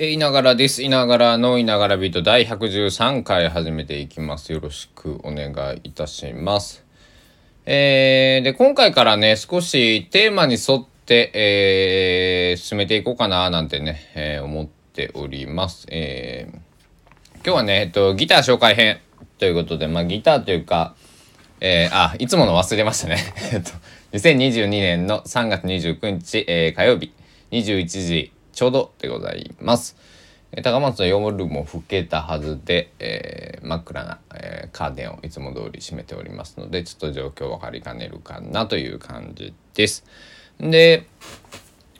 えいながらです。いながらのいながらビート第113回始めていきます。よろしくお願いいたします。えー、で、今回からね、少しテーマに沿って、えー、進めていこうかな、なんてね、えー、思っております。えー、今日はね、えっと、ギター紹介編ということで、まあ、ギターというか、えー、あ、いつもの忘れましたね。えっと、2022年の3月29日、えー、火曜日、21時、ちょうどでございます。高松の夜も更けたはずで、えー、真っ暗な、えー、カーテンをいつも通り閉めておりますのでちょっと状況分かりかねるかなという感じです。で、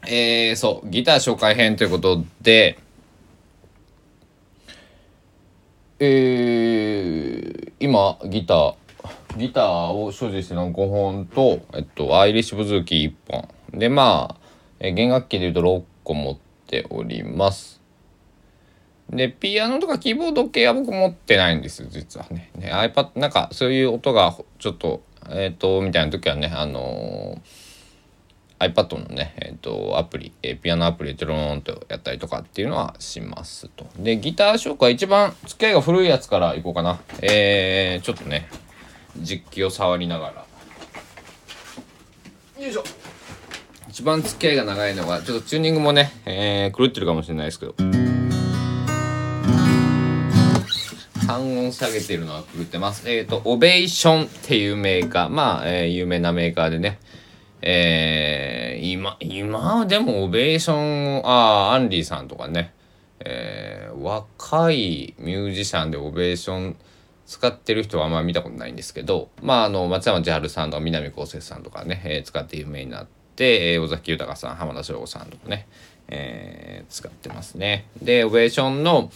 えー、そうギター紹介編ということでえー、今ギターギターを所持しての5本と、えっと、アイリッシュブズーキー1本でまあ、え弦楽器でいうと6個持ってております。で、ピアノとかキーボード系は僕持ってないんです実はね。ね iPad、なんかそういう音がちょっと、えっ、ー、と、みたいな時はね、あのー、iPad のね、えっ、ー、と、アプリ、えピアノアプリでローンとやったりとかっていうのはしますと。で、ギター紹介、一番付き合いが古いやつからいこうかな。えー、ちょっとね、実機を触りながら。よいしょ。一番付き合いが長いのがちょっとチューニングもね、えー、狂ってるかもしれないですけど。半音下げてるのは狂ってます。えっ、ー、とオベーションっていうメーカー。まあ、えー、有名なメーカーでね。えー、今今でもオベーションああアンリーさんとかね。えー、若いミュージシャンでオベーション使ってる人はあんま見たことないんですけど。まああの松山千春さんとか南こうせつさんとかね、えー、使って有名になって、えー、尾崎豊さん浜田省吾さんとかね、えー、使ってますね。でオベーションの、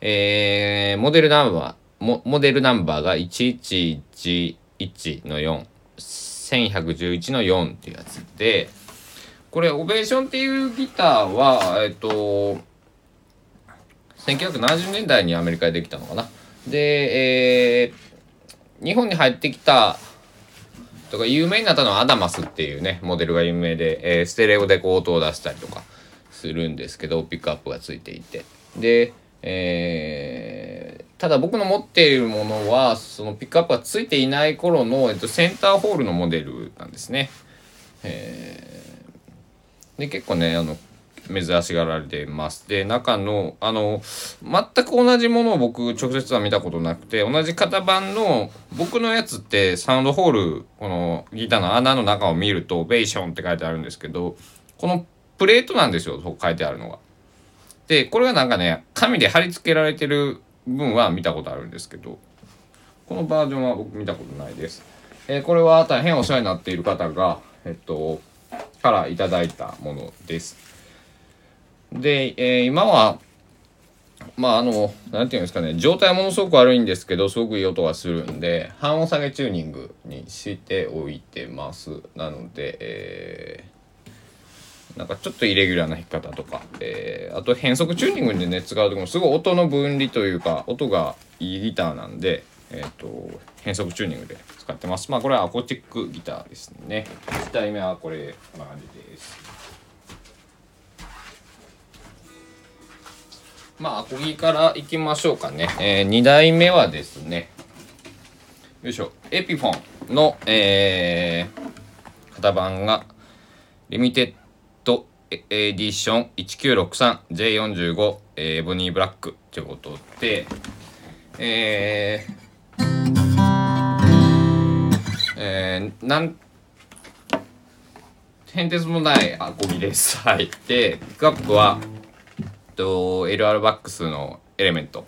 えー、モデルナンバーモモデルナンバーが1111の4 1111の4っていうやつでこれオベーションっていうギターはえっと1970年代にアメリカでできたのかな。で、えー、日本に入ってきたとか有名になったのはアダマスっていうねモデルが有名で、えー、ステレオでこう音を出したりとかするんですけどピックアップがついていてで、えー、ただ僕の持っているものはそのピックアップがついていない頃の、えっと、センターホールのモデルなんですね。えー、で結構ねあの珍しがられています。で中のあの全く同じものを僕直接は見たことなくて同じ型番の僕のやつってサウンドホールこのギターの穴の中を見ると「ベーション」って書いてあるんですけどこのプレートなんですよそう書いてあるのが。でこれがなんかね紙で貼り付けられてる分は見たことあるんですけどこのバージョンは僕見たことないです。えー、これは大変お世話になっている方がえっとからいただいたものです。で、えー、今はまああの何て言うんですかね状態はものすごく悪いんですけどすごくいい音がするんで半音下げチューニングにしておいてます。なので、えー、なんかちょっとイレギュラーな弾き方とか、えー、あと変速チューニングでね使う時もすごい音の分離というか音がいいギターなんでえっ、ー、と変速チューニングで使ってます。まあこれはアコーティックギターですね。1体目はこれこんな感じです。まあ、アコギからいきましょうかね。えー、2台目はですね、よいしょ、エピフォンの、えー、型番が、リミテッドエディション 1963J45、えー、エボニーブラックということで、えー、えー、なん変哲もないアコギです。はい。で、ピックアップは、と LR バックスのエレメント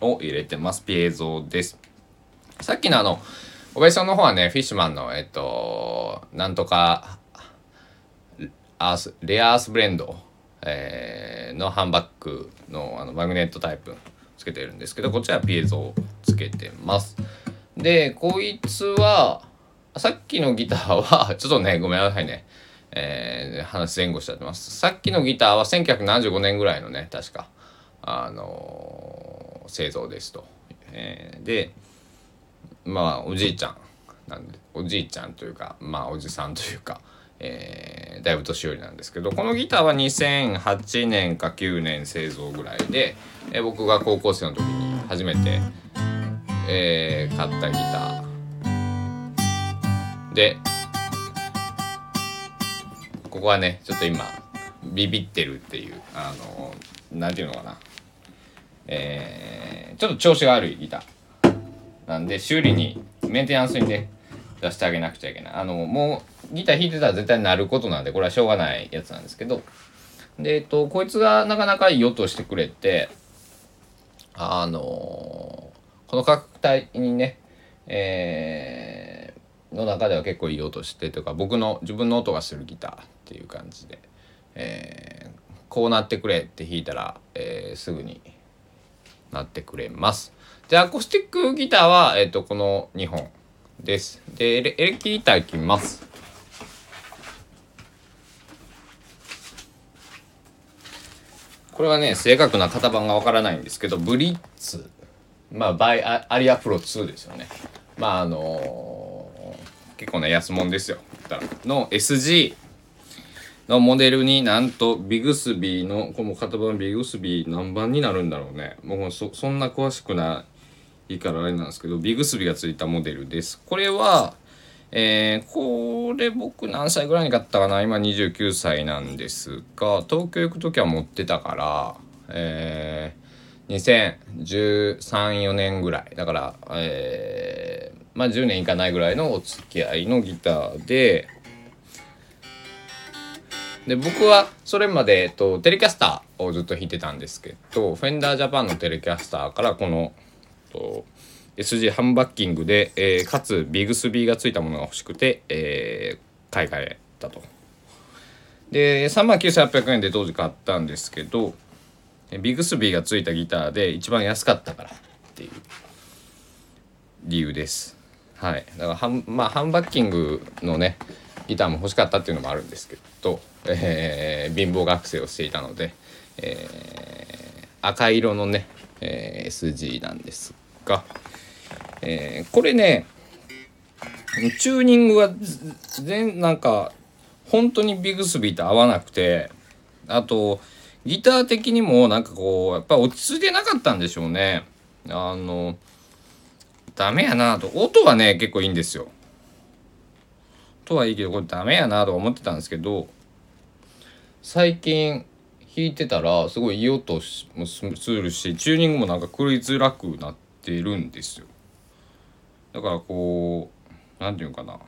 を入れてます。ピエゾです。さっきのあの小林さんの方はねフィッシュマンのえっとなんとかアースレアアースブレンド、えー、のハンバックのあのマグネットタイプつけてるんですけどこっちはピエゾをつけてます。でこいつはさっきのギターはちょっとねごめんなさいねえー、話前後しちゃってます。さっきのギターは1975年ぐらいのね、確か、あのー、製造ですと。えー、で、まあ、おじいちゃん、なんで、おじいちゃんというか、まあ、おじさんというか、えー、だいぶ年寄りなんですけどこのギターは2008年か9年製造ぐらいで、えー、僕が高校生の時に初めて、えー、買ったギターでここはねちょっと今ビビってるっていうあの何て言うのかな。えー、ちょっと調子が悪いギター。なんで修理にメンテナンスにね出してあげなくちゃいけない。あのもうギター弾いてたら絶対なることなんでこれはしょうがないやつなんですけど。でえっとこいつがなかなかいい音してくれてあの、この価格帯にねえー、の中では結構いい音してとか僕の自分の音がするギターっていう感じで、えー、こうなってくれって弾いたら、えー、すぐになってくれます。でアコースティックギターは、えーとこの2本。です。で、エレエレキギターいきます。これはね、正確な型番がわからないんですけど、ブリッツ、まあ、バイアリアプロ2ですよね。まあ、あのー、結構ね、安物ですよ。の SG のモデルになんとビグスビーのこの型番ビグスビー何番になるんだろうね。もうそそんな詳しくないからあれなんですけどビグスビーがついたモデルです。これはえー、これ僕何歳ぐらいに買ったかな？今29歳なんですが東京行く時は持ってたからえー、2013,4年ぐらい。だからえー、まあ10年いかないぐらいのお付き合いのギターでで僕はそれまで、えっと、テレキャスターをずっと弾いてたんですけどフェンダージャパンのテレキャスターからこのと SG ハンバッキングで、えー、かつビグスビーがついたものが欲しくて、えー、買い替えたと。で3万9800円で当時買ったんですけどビグスビーがついたギターで一番安かったからっていう理由です。はい、だからハン,、まあ、ハンバッキングのねギターも欲しかったっていうのもあるんですけど、えー、貧乏学生をしていたので、えー、赤色のね、えー、SG なんですが、えー、これねチューニングが全なんか本当にビグスビーと合わなくてあとギター的にもなんかこうやっぱ落ち着いてなかったんでしょうね。あのダメやなと。音はね結構いいんですよ。とはいいけどこれダメやなと思ってたんですけど最近弾いてたらすごいいい音もするしチューニングもなんか狂いづらくなってるんですよ。だからこう何て言うかな。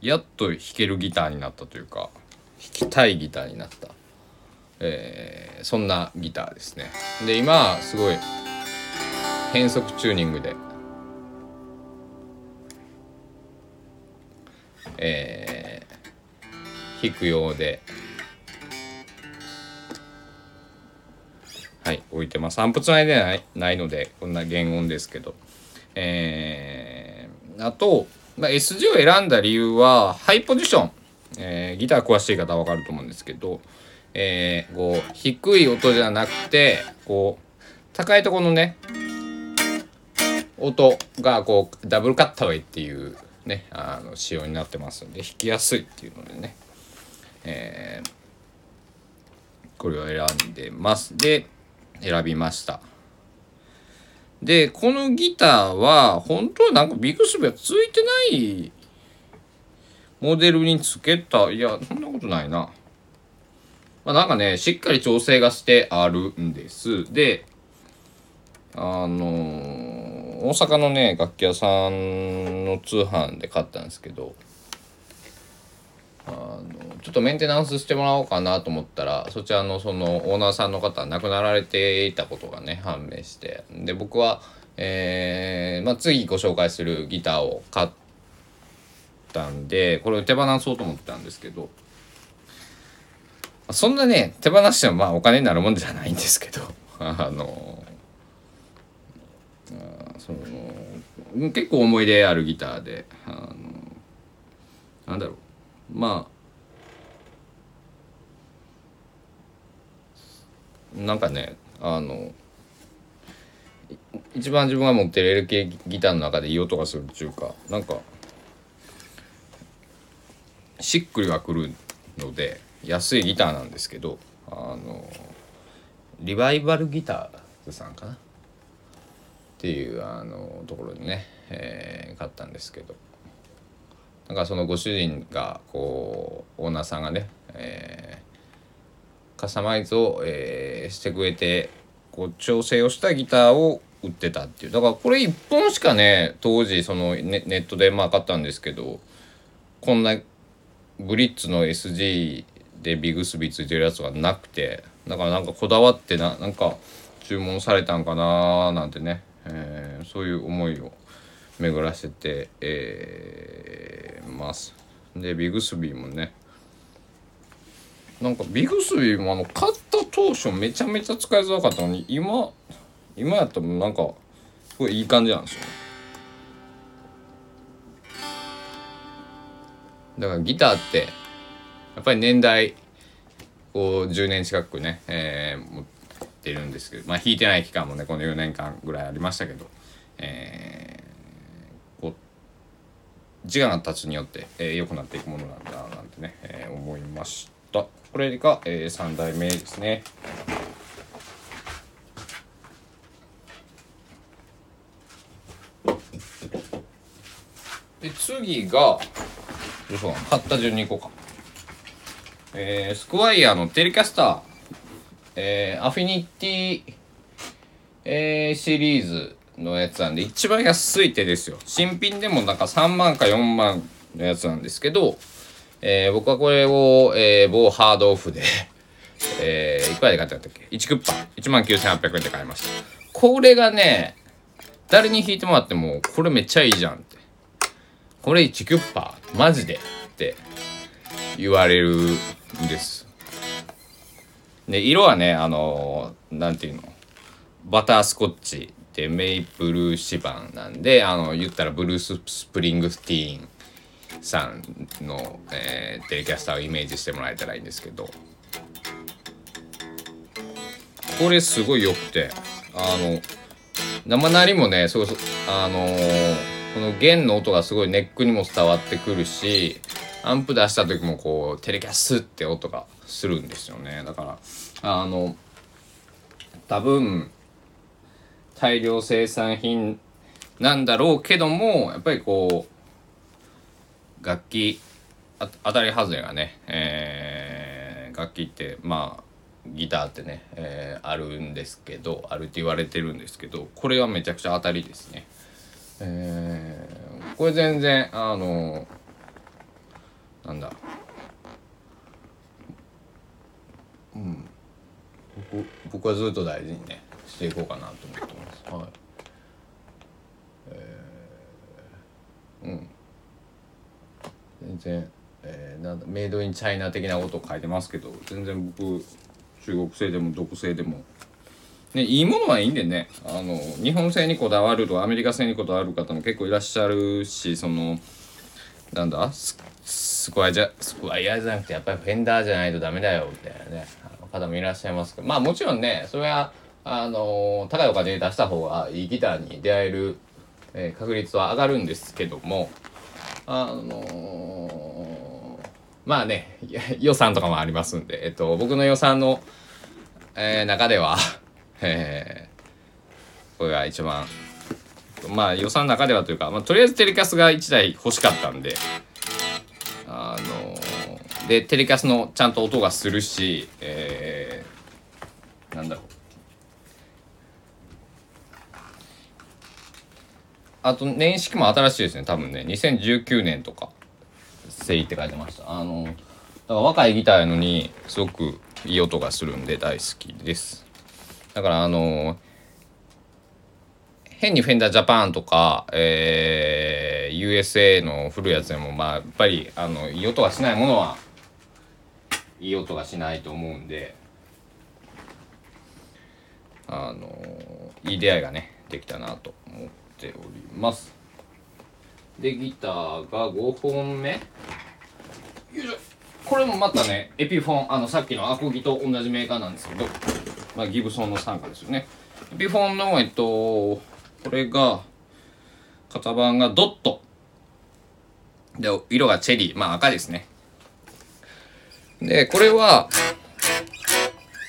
やっと弾けるギターになったというか弾きたいギターになった、えー、そんなギターですね。で今すごい変速チューニングでえー、弾くようで。はい置いてます。散歩つないでないないのでこんな原音ですけど。えー、あと、まあ、SG を選んだ理由はハイポジション、えー、ギター詳しい方は分かると思うんですけど、えー、こう低い音じゃなくてこう高いところのね音がこうダブルカッタウェイっていうねあの仕様になってますんで弾きやすいっていうのでね、えー、これを選んでます。で選びました。でこのギターは本当はなんかビッグスビはついてないモデルにつけた。いやそんなことないな。まあなんかねしっかり調整がしてあるんです。であのー、大阪のね楽器屋さんの通販で買ったんですけどあのちょっとメンテナンスしてもらおうかなと思ったらそちらのそのオーナーさんの方亡くなられていたことがね判明してで僕は、えーまあ、次ご紹介するギターを買ったんでこれを手放そうと思ってたんですけどそんなね手放してもまあお金になるもんじゃないんですけど あのその結構思い出あるギターであのなんだろう。まあなんかねあの一番自分が持ってる LK ギターの中でいい音がするっていうかなんかしっくりはくるので安いギターなんですけどあのリバイバルギターさんかな。っていうあのところにね、えー買ったんですけど。なんかそのご主人がこうオーナーさんがね、えーカスタマイズを、えーしてくれてこう調整をしたギターを売ってたっていう。だからこれ1本しかね当時そのネネットでまあ買ったんですけどこんなブリッツの SG でビグスビーついてるやつがなくてだからなんかこだわってななんか注文されたんかなーなんてね、えーそういう思いを巡らせて、えーます。でビグスビーもねなんかビグスビーもあの買った当初めちゃめちゃ使いづらかったのに今今やったらなんかすごいいい感じなんですよだからギターってやっぱり年代こう10年近くね、えー持ってるんですけどまあ弾いてない期間もねこの4年間ぐらいありましたけど、えーこう時間が経つによって、えー良くなっていくものなんだなんてね、えー思いました。これが、え3代目ですね。で次がどうしようかな。買った順にいこうか。えー、スクワイヤーのテレキャスター、えー、アフィニティ、えー、シリーズのやつなんで一番安い手ですよ。新品でもなんか3万か4万のやつなんですけど、えー、僕はこれを、えー、某ハードオフでえー、いくらで買ったんだっけ ?1 クッパ。19,800円で買いました。これがね誰に弾いてもらってもこれめっちゃいいじゃんって。これ1キュッパ。マジで。って言われるんです。で色はねあのなんていうの？バタースコッチでメイプル指板なんであの言ったらブルース・スプリングスティーンさんの、えーテレキャスターをイメージしてもらえたらいいんですけど。これすごい良くてあの生鳴りもねそうそうあのーこの弦の音がすごいネックにも伝わってくるしアンプ出した時もこうテレキャスって音がするんですよねだからあの多分大量生産品なんだろうけどもやっぱりこう楽器あ当たり外れがね、えー楽器ってまあギターってね、えーあるんですけどあるって言われてるんですけどこれはめちゃくちゃ当たりですね。えーこれ全然あのなんだうん。僕僕はずっと大事にねしていこうかなと思ってます。はい。えーうん。全然、えーなんだメイドインチャイナ的なことを書いてますけど全然僕中国製でもどこ製でも。ね、いいものはいいんでね。あの日本製にこだわるとアメリカ製にこだわる方も結構いらっしゃるしそのなんだススクワイじゃスクワイヤーじゃなくてやっぱりフェンダーじゃないとダメだよみたいなね。方もいらっしゃいますけどまあもちろんねそれはあの高いお金で出した方がいいギターに出会える、えー確率は上がるんですけどもあのまあね 予算とかもありますんで、えっと、僕の予算の、えー中では えーこれが一番まあ予算の中ではというか、まあ、とりあえずテレキャスが1台欲しかったんででテレキャスのちゃんと音がするし、えーなんだろう。あと年式も新しいですね多分ね。2019年とか「せい」って書いてました。あのだから若いギターやのにすごくいい音がするんで大好きです。だからあの変にフェンダージャパンとか、えー USA の古いやつでもまあやっぱりあのいい音がしないものはいい音がしないと思うんであのいい出会いがねできたなと思っております。でギターが5本目。よいしょ。これもまたねエピフォンあのさっきのアコギと同じメーカーなんですけど、まあ、ギブソンの傘下ですよね。エピフォンのえっとこれが型番がドット。で色がチェリー。まあ赤ですね。で、これは、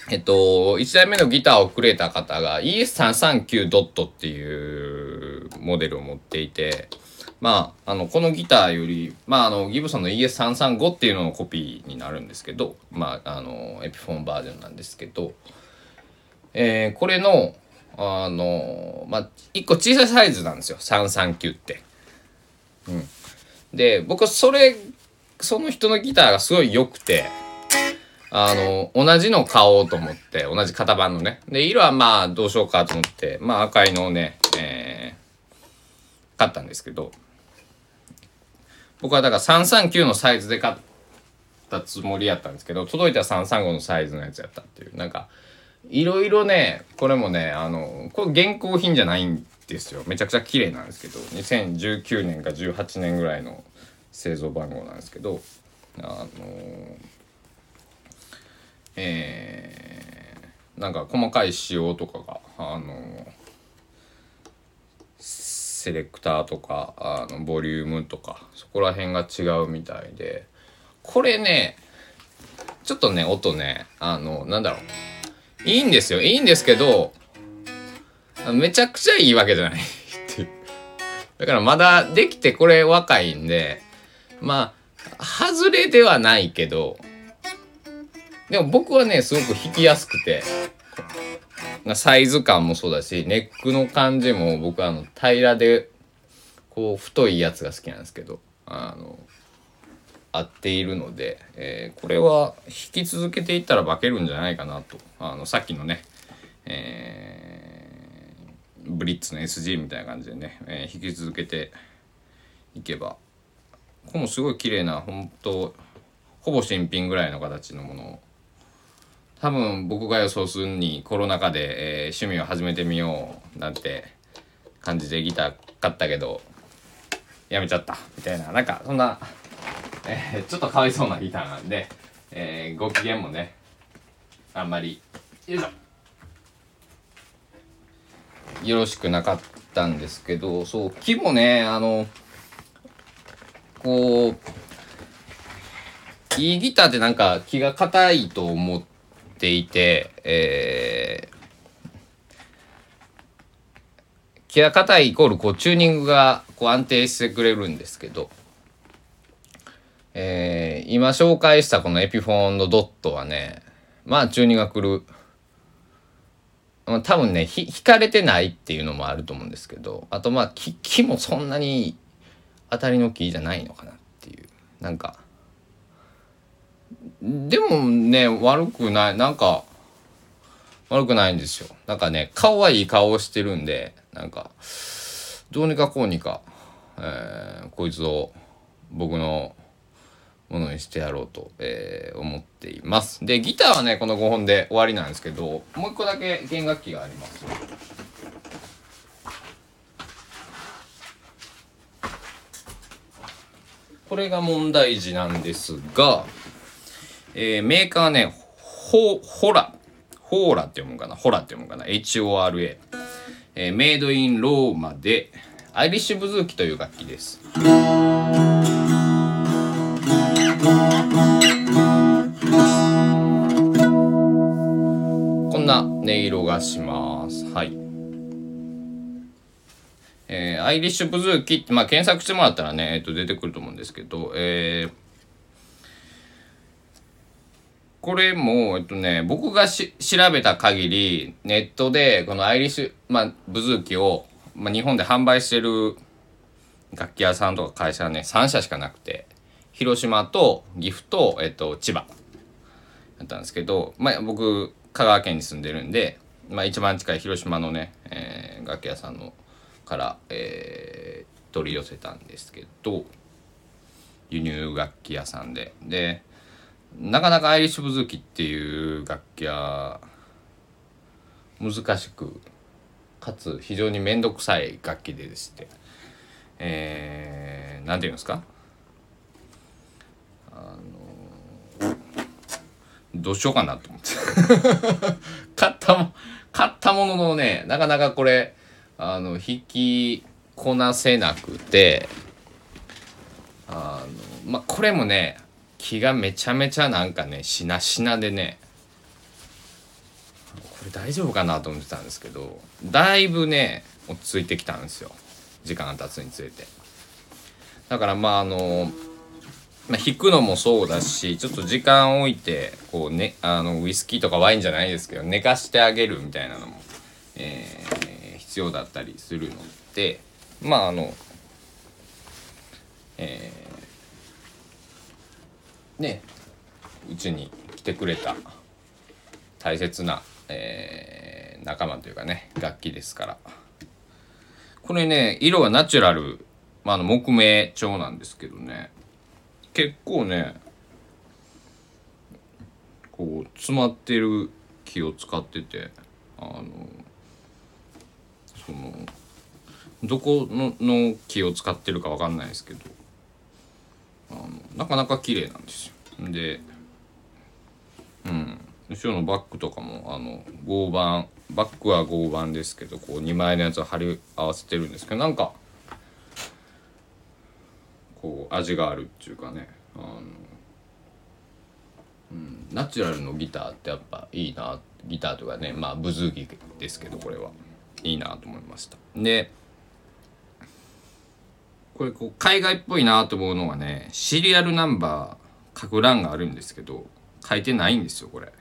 えっと、1台目のギターをくれた方が ES339 ドットっていうモデルを持っていて、まあ、あの、このギターより、まあ、あの、ギブソンの ES335 っていうののコピーになるんですけど、まあ、あの、エピフォンバージョンなんですけど、えー、これの、あの、まあ、1個小さいサイズなんですよ、339って。うん。で、僕それ、その人のギターがすごい良くて、あの、同じの買おうと思って、同じ型番のね。で、色はまあ、どうしようかと思って、まあ、赤いのをね、えー、買ったんですけど、僕はだから339のサイズで買ったつもりやったんですけど、届いたら335のサイズのやつやったっていう、なんか、いろいろね、これもね、あの、これ現行品じゃないんですよ。めちゃくちゃ綺麗なんですけど、2019年か18年ぐらいの製造番号なんですけど、あのえー、なんか細かい仕様とかが、あのセレクターとかあのボリュームとかそこら辺が違うみたいでこれねちょっとね音ねあのなんだろう。いいんですよ。いいんですけどめちゃくちゃいいわけじゃないっていう。だからまだできてこれ若いんでまあ外れではないけどでも僕はねすごく弾きやすくてサイズ感もそうだしネックの感じも僕はあの平らでこう太いやつが好きなんですけどあの合っているので、えー、これは引き続けていったら化けるんじゃないかなと。あのさっきのね、えー、ブリッツの SG みたいな感じでね、えー、引き続けていけばここもすごい綺麗な本当ほぼ新品ぐらいの形のもの。を多分僕が予想するにコロナ禍で、えー、趣味を始めてみようなんて感じでギター買ったけどやめちゃった。みたいななんかそんな、えー、ちょっとかわいそうなギターなんで、えー、ご機嫌もねあんまりよいしょ。よろしくなかったんですけどそう木もねあのこういいギターってなんか気が硬いと思っていて、えー、気が硬いイコールこうチューニングがこう安定してくれるんですけど、えー、今紹介したこのエピフォンのドットはねまあチューニングが来る。多分ねひ引かれてないっていうのもあると思うんですけどあとまあ木木もそんなに当たりの木じゃないのかなっていう。なんかでもね悪くないなんか悪くないんですよ。なんかね顔はいい顔をしてるんでなんかどうにかこうにか、えー、こいつを僕のものにしてやろうと、えー、思っています。でギターはねこの5本で終わりなんですけどもう一個だけ弦楽器があります。これが問題児なんですがえー、メーカーはね、ホ、ホラ、ホーラって読むかな？ホラって読むかな ?HORA。えー、メイドインローマで、アイリッシュブズーキという楽器です。こんな音色がします。はい。えー、アイリッシュブズーキって、まあ、検索してもらったらね、えっと、出てくると思うんですけど、えー、これも、えっとね、僕がし調べた限り、ネットで、このアイリッシュ、まあ、ブズーキを、まあ、日本で販売してる楽器屋さんとか会社はね、3社しかなくて、広島と岐阜と、えっと、千葉だったんですけど、まあ、僕、香川県に住んでるんで、まあ、一番近い広島のね、えー、楽器屋さんのから、えー、取り寄せたんですけど、輸入楽器屋さんで。で、なかなかアイリッシュブズーキっていう楽器は難しくかつ非常に面倒くさい楽器ででして。えー、なんていうんですか？あのどうしようかなと思って。買ったも買ったもののねなかなかこれあの弾きこなせなくてあのまあこれもね木がめちゃめちゃなんかねしなしなでねこれ大丈夫かなと思ってたんですけどだいぶね落ち着いてきたんですよ。時間が経つにつれて。だからまああのまあ、弾くのもそうだしちょっと時間を置いてこう、ね、あのウイスキーとかワインじゃないですけど寝かしてあげるみたいなのも、えー、必要だったりするのでまああのえー、ねうちに来てくれた大切な、えー、仲間というかね楽器ですから。これね色はナチュラル、まあ、あの木目調なんですけどね結構ねこう詰まってる木を使っててあのそのどこのの木を使ってるか分かんないですけどあのなかなか綺麗なんですよ。でうん後ろのバッグとかもあの合板バッグは合板ですけどこう2枚のやつを貼り合わせてるんですけどなんかこう味があるっていうかねあの、うん、ナチュラルのギターってやっぱいいなギターとかねまあブズーギですけどこれはいいなと思いました。でこれこう海外っぽいなと思うのはねシリアルナンバー書く欄があるんですけど書いてないんですよこれ。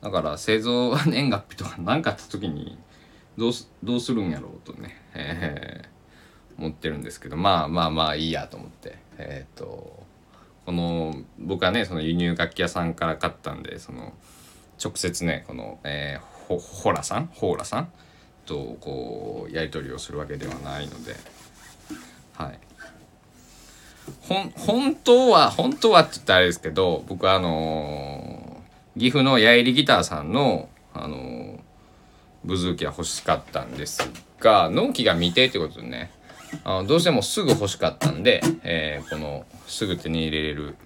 だから製造年月日とか何かあった時にどうすどうするんやろうとね、えー思ってるんですけどまあまあまあいいやと思って。えっ、ー、とこの僕はねその輸入楽器屋さんから買ったんでその直接ねこの、えー、ほほらさん？ほーらさん？とこうやり取りをするわけではないので。はい。本当は本当はって言ったらあれですけど僕はあのー、岐阜の八重りギターさんのあのー、ブズーキは欲しかったんですが納期が未定ってことでね。あのどうしてもすぐ欲しかったんで、えー、このすぐ手に入れれる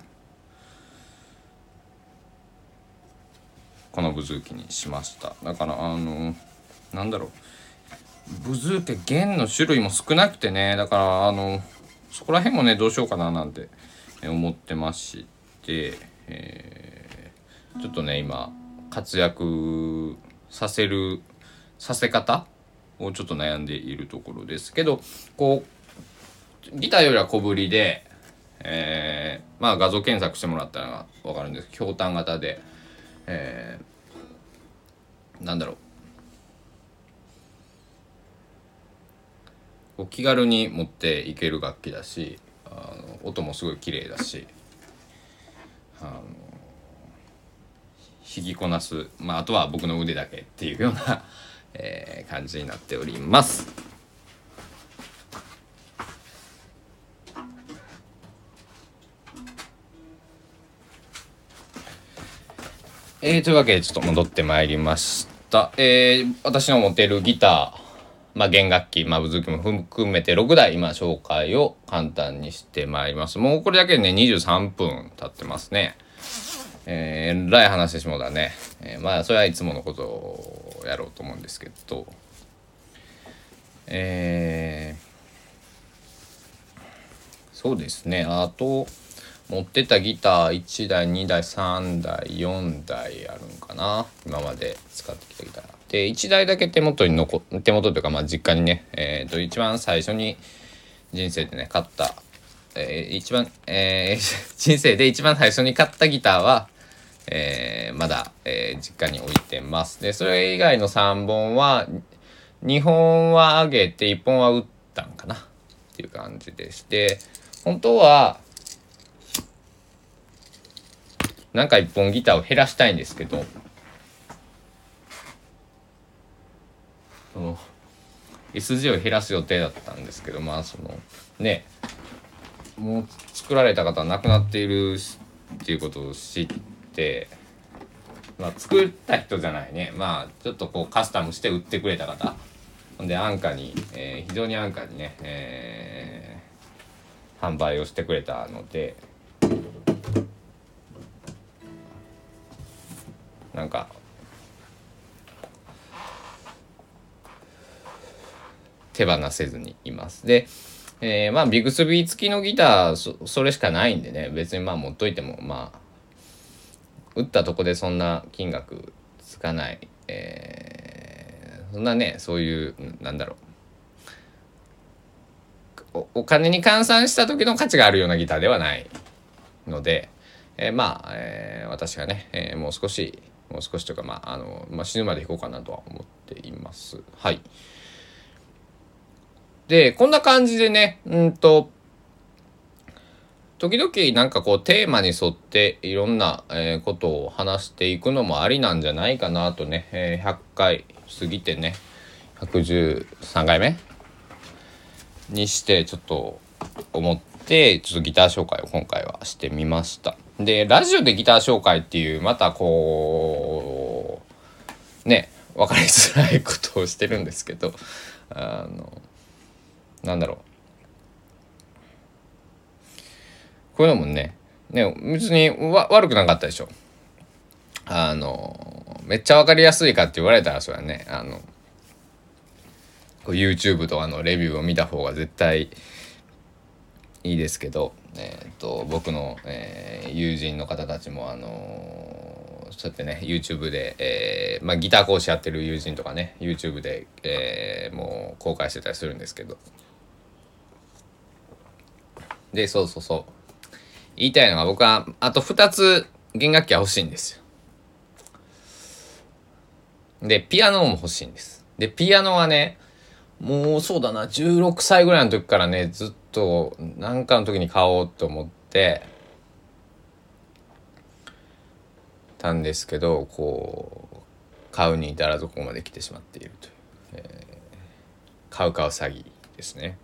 このブズーキにしました。だからあのなんだろう。ブズーキ弦の種類も少なくてね。だからあのそこら辺もねどうしようかななんて思ってまして、えー、ちょっとね今活躍させるさせ方をちょっと悩んでいるところですけどこうギターよりは小ぶりで、えー、まあ画像検索してもらったら分かるんです。けどひょうたん型で、えー、なんだろうこう気軽に持っていける楽器だしあの音もすごい綺麗だしあの弾きこなす、まあ、あとは僕の腕だけっていうようなえー、感じになっております。えー、というわけでちょっと戻ってまいりました。えー、私の持てるギター、まあ、弦楽器、まあ、ズキも含めて6台今紹介を簡単にしてまいります。もうこれだけでね、23分経ってますね。えー、えらい話してしもうだね。えー、まあ、それはいつものことをやろうと思うんですけど、えー、そうですね。あと、持ってたギター1台、2台、3台、4台あるんかな？今まで使ってきたギター。で、1台だけ手元に残手元というか、まあ、実家にね、えっ、ー、と、一番最初に人生でね、買った、えー、一番、えー、人生で一番最初に買ったギターは、えー、まだ、えー、実家に置いてます。で、それ以外の3本は、2本はあげて1本は打ったんかな？っていう感じでして、本当は、なんか1本ギターを減らしたいんですけど、その、SG を減らす予定だったんですけど、まあその、ね、もう作られた方は亡くなっているっていうことを知って、、まあ、作った人じゃないね。まあちょっとこうカスタムして売ってくれた方。ほんで安価に、えー、非常に安価にね、えー、販売をしてくれたので。なんか。手放せずにいます。でえー、まあビグスビー付きのギターそそれしかないんでね。別にまあ持っといてもまあ打ったとこでそんな金額つかない、えー、そんなねそういうなんだろう。おお金に換算した時の価値があるようなギターではないので、えー、まあ、えー、私がね、えー、もう少しもう少しとかまああの、まあ、死ぬまで弾こうかなとは思っていますはいでこんな感じでねうんと時々なんかこうテーマに沿っていろんな、え、ことを話していくのもありなんじゃないかなとね、え、100回過ぎてね113回目にしてちょっと思ってちょっとギター紹介を今回はしてみました。でラジオでギター紹介っていうまたこうね分かりづらいことをしてるんですけどあのなんだろう。こういうのもねね別にわ悪くなかったでしょ。あのめっちゃ分かりやすいかって言われたらそれはねあの YouTube とかのレビューを見た方が絶対いいですけど、えーと、僕の、えー、友人の方たちもあのー、そうやってね YouTube で、えーまあ、ギター講師やってる友人とかね YouTube で、えー、もう公開してたりするんですけどでそうそうそう言いたいのが僕はあと2つ弦楽器は欲しいんですよ。で、ピアノも欲しいんです。で、ピアノはね、もうそうだな、16歳ぐらいの時からね、ずっとと何かの時に買おうと思って、たんですけど、こう、買うに至らずここまで来てしまっているという、えー、買う買う詐欺ですね。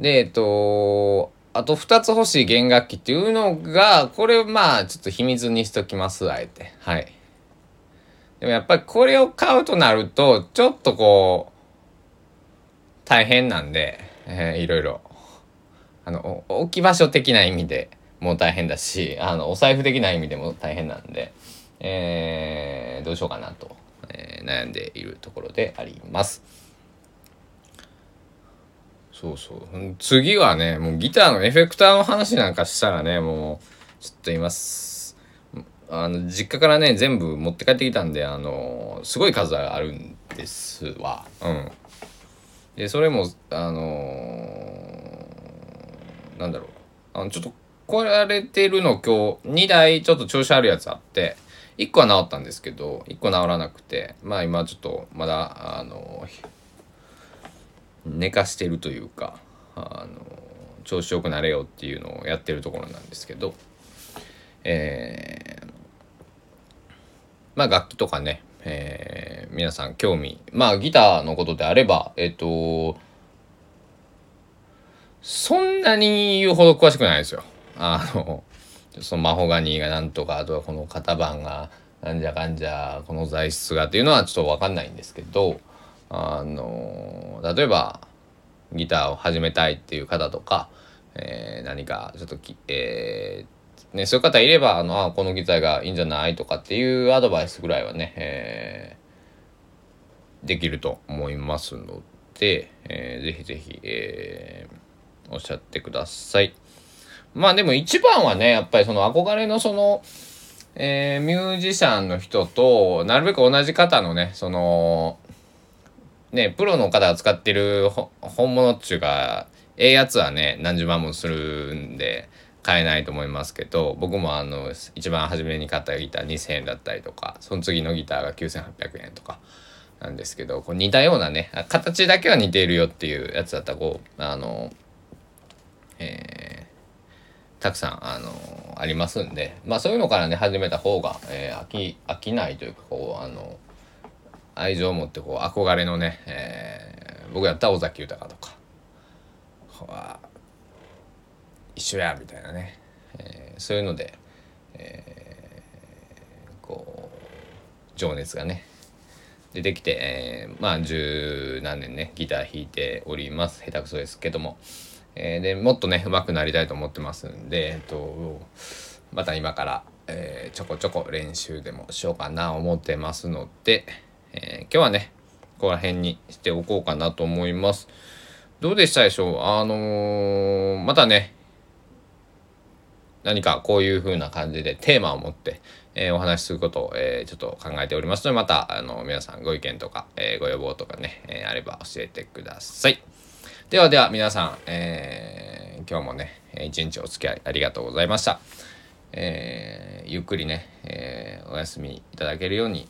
で、えっと、あと2つ欲しい弦楽器っていうのが、これまあちょっと秘密にしときます、あえて。はい。でもやっぱりこれを買うとなると、ちょっとこう、大変なんで、えー、いろいろ。あの、置き場所的な意味でもう大変だし、あの、お財布的な意味でも大変なんで、えー、どうしようかなと、えー、悩んでいるところであります。そうそう次はねもうギターのエフェクターの話なんかしたらねもうちょっと言いますあの実家からね全部持って帰ってきたんであのすごい数あるんですわうんでそれもあのー、なんだろう。あのちょっと壊れてるの今日2台ちょっと調子あるやつあって1個は治ったんですけど1個治らなくてまあ今ちょっとまだあのー寝かしてるというかあの調子よくなれよっていうのをやってるところなんですけどえー、まあ楽器とかね、えー、皆さん興味まあギターのことであればえっ、ー、とそんなに言うほど詳しくないですよ。あのそのマホガニーがなんとかあとはこの型番がなんじゃかんじゃこの材質がっていうのはちょっと分かんないんですけどあの例えばギターを始めたいっていう方とか、えー、何かちょっとき、えー、ね、そういう方いればあのあこのギターがいいんじゃないとかっていうアドバイスぐらいはね、えー、できると思いますので、えー、ぜひぜひ、えー、おっしゃってください。まあでも一番はねやっぱりその憧れのそのえー、ミュージシャンの人となるべく同じ方のねそのね、プロの方が使ってる本物っちゅうか、ええやつはね、何十万もするんで、買えないと思いますけど、僕もあの、一番初めに買ったギター2000円だったりとか、その次のギターが9800円とか、なんですけど、こう似たようなね、形だけは似ているよっていうやつだったら、こう、あの、えー、たくさん、あの、ありますんで、まあそういうのからね、始めた方が、えー、飽き、飽きないというか、こう、あの、愛情を持ってこう憧れのね、えー、僕やった尾崎豊とか一緒やみたいなね、えー、そういうので、えー、こう情熱がね出てきて、えー、まあ十何年ねギター弾いております下手くそですけども、えー、でもっとね上手くなりたいと思ってますんで、えっと、また今から、えー、ちょこちょこ練習でもしようかな思ってますので。えー、今日はねここら辺にしておこうかなと思います。どうでしたでしょう？あの、またね、何かこういう風な感じでテーマを持って、えー、お話しすることを、えー、ちょっと考えておりますので、また、あの、皆さんご意見とか、えー、ご要望とかね、えあれば教えてください。ではでは皆さん、え今日もね、一日お付き合いありがとうございました。えゆっくりね、えお休みいただけるように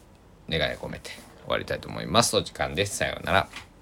願いを込めて終わりたいと思います。お時間です。さようなら。